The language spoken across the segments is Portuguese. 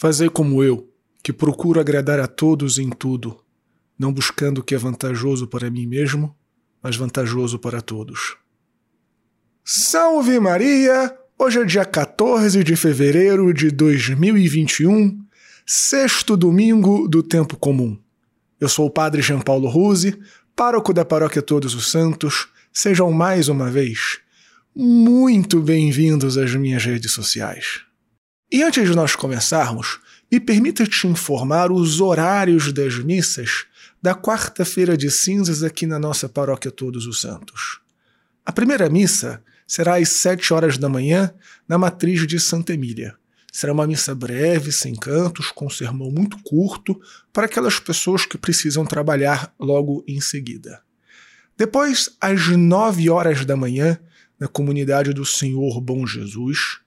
Fazei como eu, que procuro agradar a todos em tudo, não buscando o que é vantajoso para mim mesmo, mas vantajoso para todos. Salve Maria! Hoje é dia 14 de fevereiro de 2021, sexto domingo do tempo comum. Eu sou o Padre Jean Paulo Ruse, pároco da Paróquia Todos os Santos. Sejam mais uma vez muito bem-vindos às minhas redes sociais. E antes de nós começarmos, me permita te informar os horários das missas da quarta-feira de cinzas aqui na nossa paróquia Todos os Santos. A primeira missa será às sete horas da manhã na matriz de Santa Emília. Será uma missa breve, sem cantos, com um sermão muito curto, para aquelas pessoas que precisam trabalhar logo em seguida. Depois, às nove horas da manhã, na comunidade do Senhor Bom Jesus,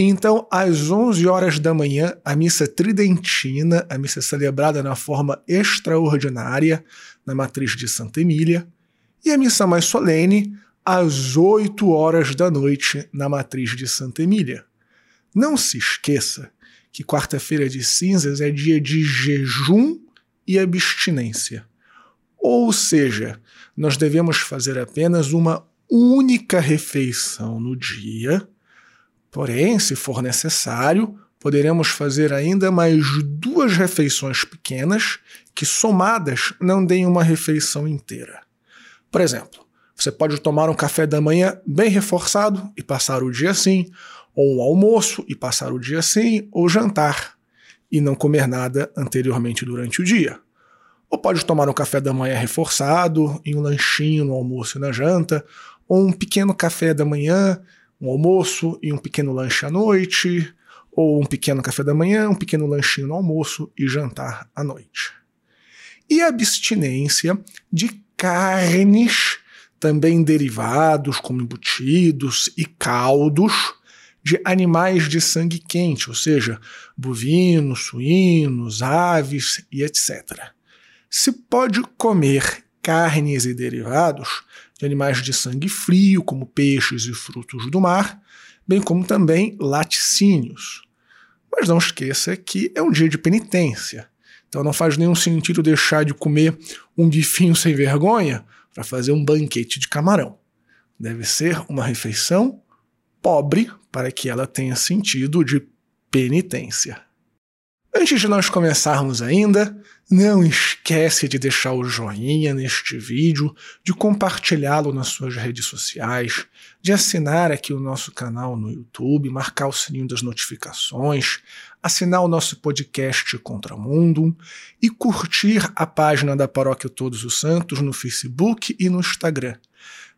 então, às 11 horas da manhã, a missa tridentina, a missa celebrada na forma extraordinária na matriz de Santa Emília, e a missa mais solene, às 8 horas da noite, na matriz de Santa Emília. Não se esqueça que quarta-feira de cinzas é dia de jejum e abstinência. Ou seja, nós devemos fazer apenas uma única refeição no dia Porém, se for necessário, poderemos fazer ainda mais duas refeições pequenas que, somadas, não deem uma refeição inteira. Por exemplo, você pode tomar um café da manhã bem reforçado e passar o dia assim, ou um almoço e passar o dia assim, ou jantar e não comer nada anteriormente durante o dia. Ou pode tomar um café da manhã reforçado e um lanchinho no almoço e na janta, ou um pequeno café da manhã um almoço e um pequeno lanche à noite, ou um pequeno café da manhã, um pequeno lanchinho no almoço e jantar à noite. E abstinência de carnes, também derivados, como embutidos e caldos, de animais de sangue quente, ou seja, bovinos, suínos, aves e etc. Se pode comer carnes e derivados de animais de sangue frio, como peixes e frutos do mar, bem como também laticínios. Mas não esqueça que é um dia de penitência. Então não faz nenhum sentido deixar de comer um bifinho sem vergonha para fazer um banquete de camarão. Deve ser uma refeição pobre para que ela tenha sentido de penitência. Antes de nós começarmos ainda, não esquece de deixar o joinha neste vídeo, de compartilhá-lo nas suas redes sociais, de assinar aqui o nosso canal no YouTube, marcar o sininho das notificações, assinar o nosso podcast Contramundo e curtir a página da Paróquia Todos os Santos no Facebook e no Instagram.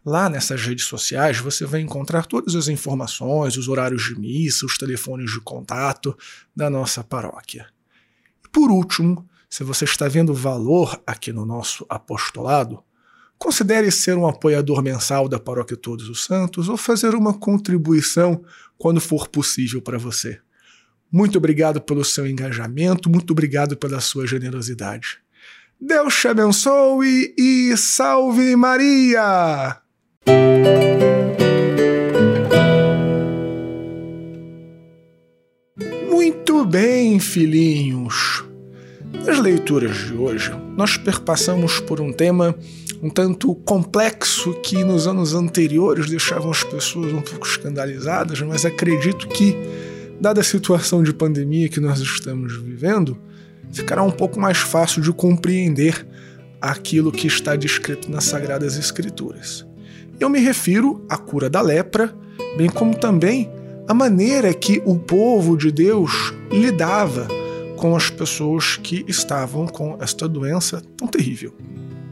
Lá nessas redes sociais você vai encontrar todas as informações, os horários de missa, os telefones de contato da nossa paróquia. E por último, se você está vendo valor aqui no nosso apostolado, considere ser um apoiador mensal da Paróquia Todos os Santos ou fazer uma contribuição quando for possível para você. Muito obrigado pelo seu engajamento, muito obrigado pela sua generosidade. Deus te abençoe e salve Maria! Muito bem, filhinhos. Nas leituras de hoje, nós perpassamos por um tema um tanto complexo que nos anos anteriores deixavam as pessoas um pouco escandalizadas, mas acredito que, dada a situação de pandemia que nós estamos vivendo, ficará um pouco mais fácil de compreender aquilo que está descrito nas Sagradas Escrituras. Eu me refiro à cura da lepra, bem como também a maneira que o povo de Deus lidava com as pessoas que estavam com esta doença tão terrível.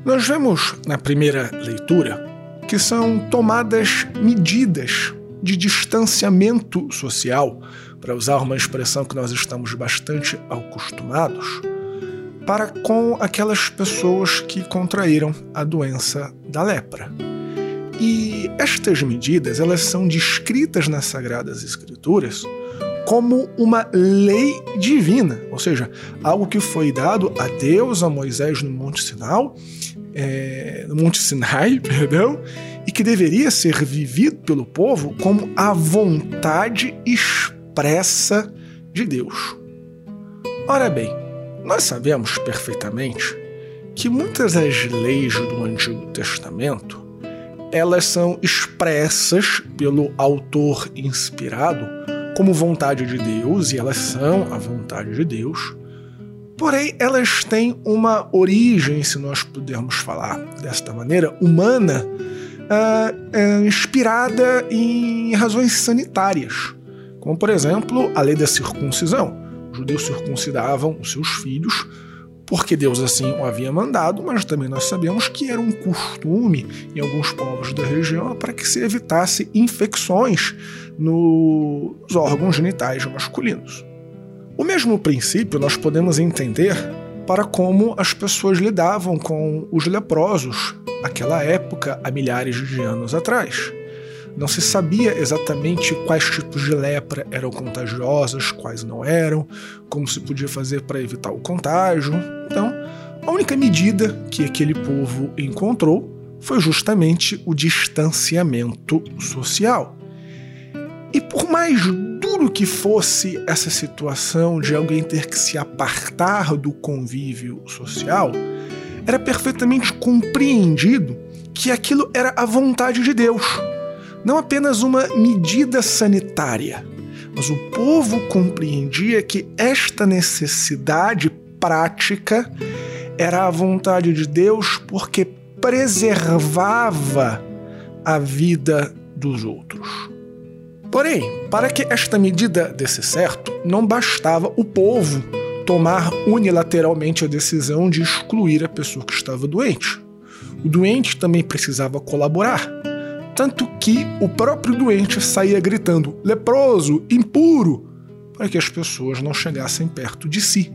Nós vemos na primeira leitura que são tomadas medidas de distanciamento social, para usar uma expressão que nós estamos bastante acostumados, para com aquelas pessoas que contraíram a doença da lepra. E estas medidas, elas são descritas nas Sagradas Escrituras como uma lei divina, ou seja, algo que foi dado a Deus, a Moisés no Monte Sinai, é, no Monte Sinai, perdão, e que deveria ser vivido pelo povo como a vontade expressa de Deus. Ora bem, nós sabemos perfeitamente que muitas das leis do Antigo Testamento elas são expressas pelo autor inspirado como vontade de Deus e elas são a vontade de Deus. Porém, elas têm uma origem, se nós pudermos falar desta maneira, humana, uh, uh, inspirada em razões sanitárias, como por exemplo a lei da circuncisão. Os judeus circuncidavam os seus filhos porque Deus assim o havia mandado, mas também nós sabemos que era um costume em alguns povos da região para que se evitasse infecções nos órgãos genitais masculinos. O mesmo princípio nós podemos entender para como as pessoas lidavam com os leprosos naquela época, há milhares de anos atrás. Não se sabia exatamente quais tipos de lepra eram contagiosas, quais não eram, como se podia fazer para evitar o contágio. Então, a única medida que aquele povo encontrou foi justamente o distanciamento social. E por mais duro que fosse essa situação de alguém ter que se apartar do convívio social, era perfeitamente compreendido que aquilo era a vontade de Deus não apenas uma medida sanitária, mas o povo compreendia que esta necessidade prática era a vontade de Deus porque preservava a vida dos outros. Porém, para que esta medida desse certo, não bastava o povo tomar unilateralmente a decisão de excluir a pessoa que estava doente. O doente também precisava colaborar tanto que o próprio doente saía gritando leproso, impuro, para que as pessoas não chegassem perto de si.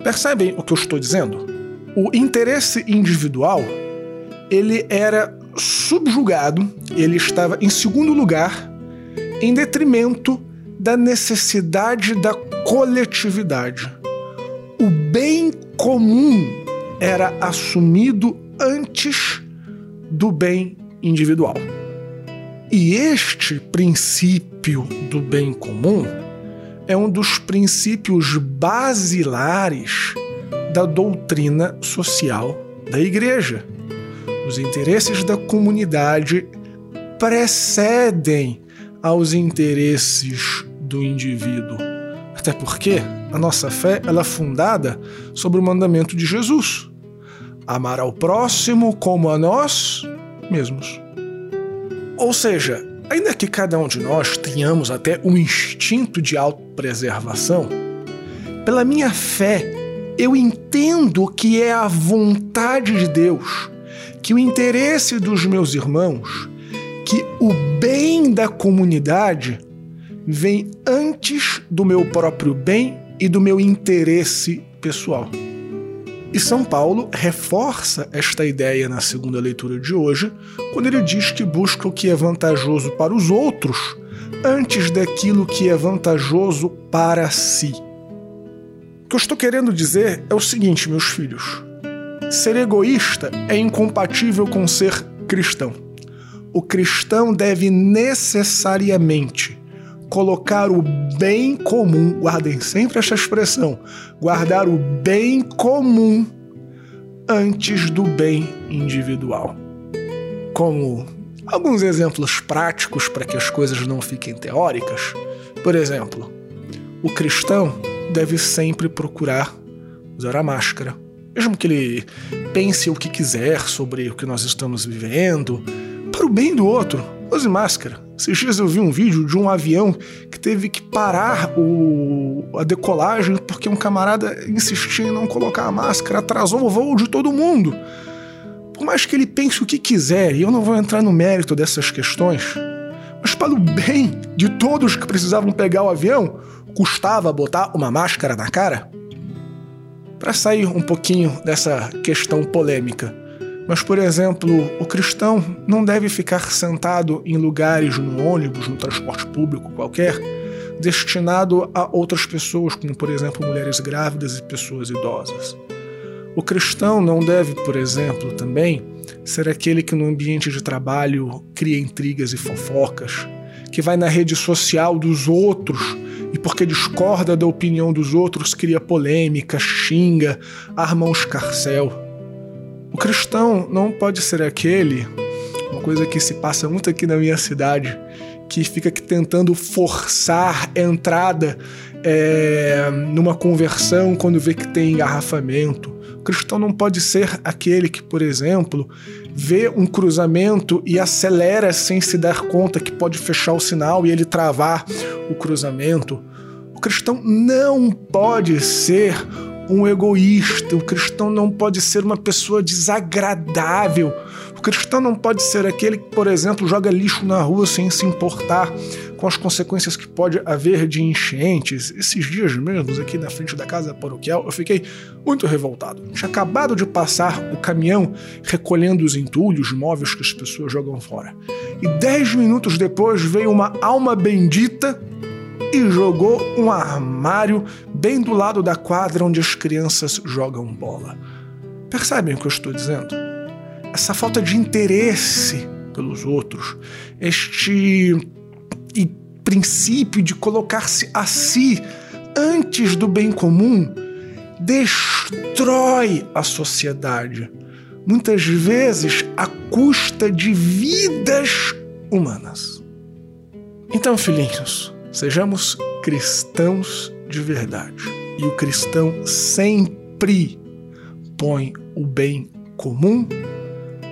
Percebem o que eu estou dizendo? O interesse individual, ele era subjugado, ele estava em segundo lugar, em detrimento da necessidade da coletividade. O bem comum era assumido antes do bem individual. E este princípio do bem comum é um dos princípios basilares da doutrina social da Igreja. Os interesses da comunidade precedem aos interesses do indivíduo. Até porque a nossa fé ela é fundada sobre o mandamento de Jesus: amar ao próximo como a nós mesmos. Ou seja, ainda que cada um de nós tenhamos até um instinto de autopreservação, pela minha fé, eu entendo que é a vontade de Deus, que o interesse dos meus irmãos, que o bem da comunidade vem antes do meu próprio bem e do meu interesse pessoal. E São Paulo reforça esta ideia na segunda leitura de hoje, quando ele diz que busca o que é vantajoso para os outros antes daquilo que é vantajoso para si. O que eu estou querendo dizer é o seguinte, meus filhos: ser egoísta é incompatível com ser cristão. O cristão deve necessariamente colocar o bem comum, guardem sempre esta expressão, guardar o bem comum antes do bem individual. Como alguns exemplos práticos para que as coisas não fiquem teóricas. Por exemplo, o cristão deve sempre procurar usar a máscara, mesmo que ele pense o que quiser sobre o que nós estamos vivendo, para o bem do outro, use máscara. Esses dias eu vi um vídeo de um avião que teve que parar o, a decolagem porque um camarada insistia em não colocar a máscara, atrasou o voo de todo mundo. Por mais que ele pense o que quiser, e eu não vou entrar no mérito dessas questões, mas para o bem de todos que precisavam pegar o avião, custava botar uma máscara na cara? Para sair um pouquinho dessa questão polêmica, mas, por exemplo, o cristão não deve ficar sentado em lugares no ônibus, no transporte público qualquer, destinado a outras pessoas, como, por exemplo, mulheres grávidas e pessoas idosas. O cristão não deve, por exemplo, também ser aquele que no ambiente de trabalho cria intrigas e fofocas, que vai na rede social dos outros e porque discorda da opinião dos outros cria polêmica, xinga, arma um escarcel. O cristão não pode ser aquele, uma coisa que se passa muito aqui na minha cidade, que fica tentando forçar entrada é, numa conversão quando vê que tem engarrafamento. O cristão não pode ser aquele que, por exemplo, vê um cruzamento e acelera sem se dar conta que pode fechar o sinal e ele travar o cruzamento. O cristão não pode ser um egoísta, o cristão não pode ser uma pessoa desagradável. O cristão não pode ser aquele que, por exemplo, joga lixo na rua sem se importar com as consequências que pode haver de enchentes. Esses dias mesmos, aqui na frente da casa paroquial, eu fiquei muito revoltado. Tinha acabado de passar o caminhão recolhendo os entulhos, móveis que as pessoas jogam fora. E dez minutos depois veio uma alma bendita e jogou um armário bem do lado da quadra onde as crianças jogam bola. Percebem o que eu estou dizendo? Essa falta de interesse pelos outros, este princípio de colocar-se a si antes do bem comum destrói a sociedade, muitas vezes à custa de vidas humanas. Então, filhinhos, sejamos cristãos de verdade. E o cristão sempre põe o bem comum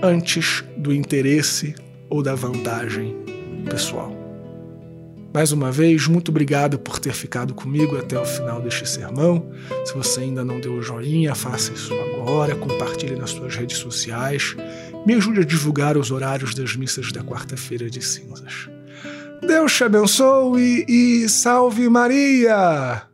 antes do interesse ou da vantagem pessoal. Mais uma vez, muito obrigado por ter ficado comigo até o final deste sermão. Se você ainda não deu o joinha, faça isso agora, compartilhe nas suas redes sociais, me ajude a divulgar os horários das missas da quarta-feira de cinzas. Deus te abençoe e salve Maria!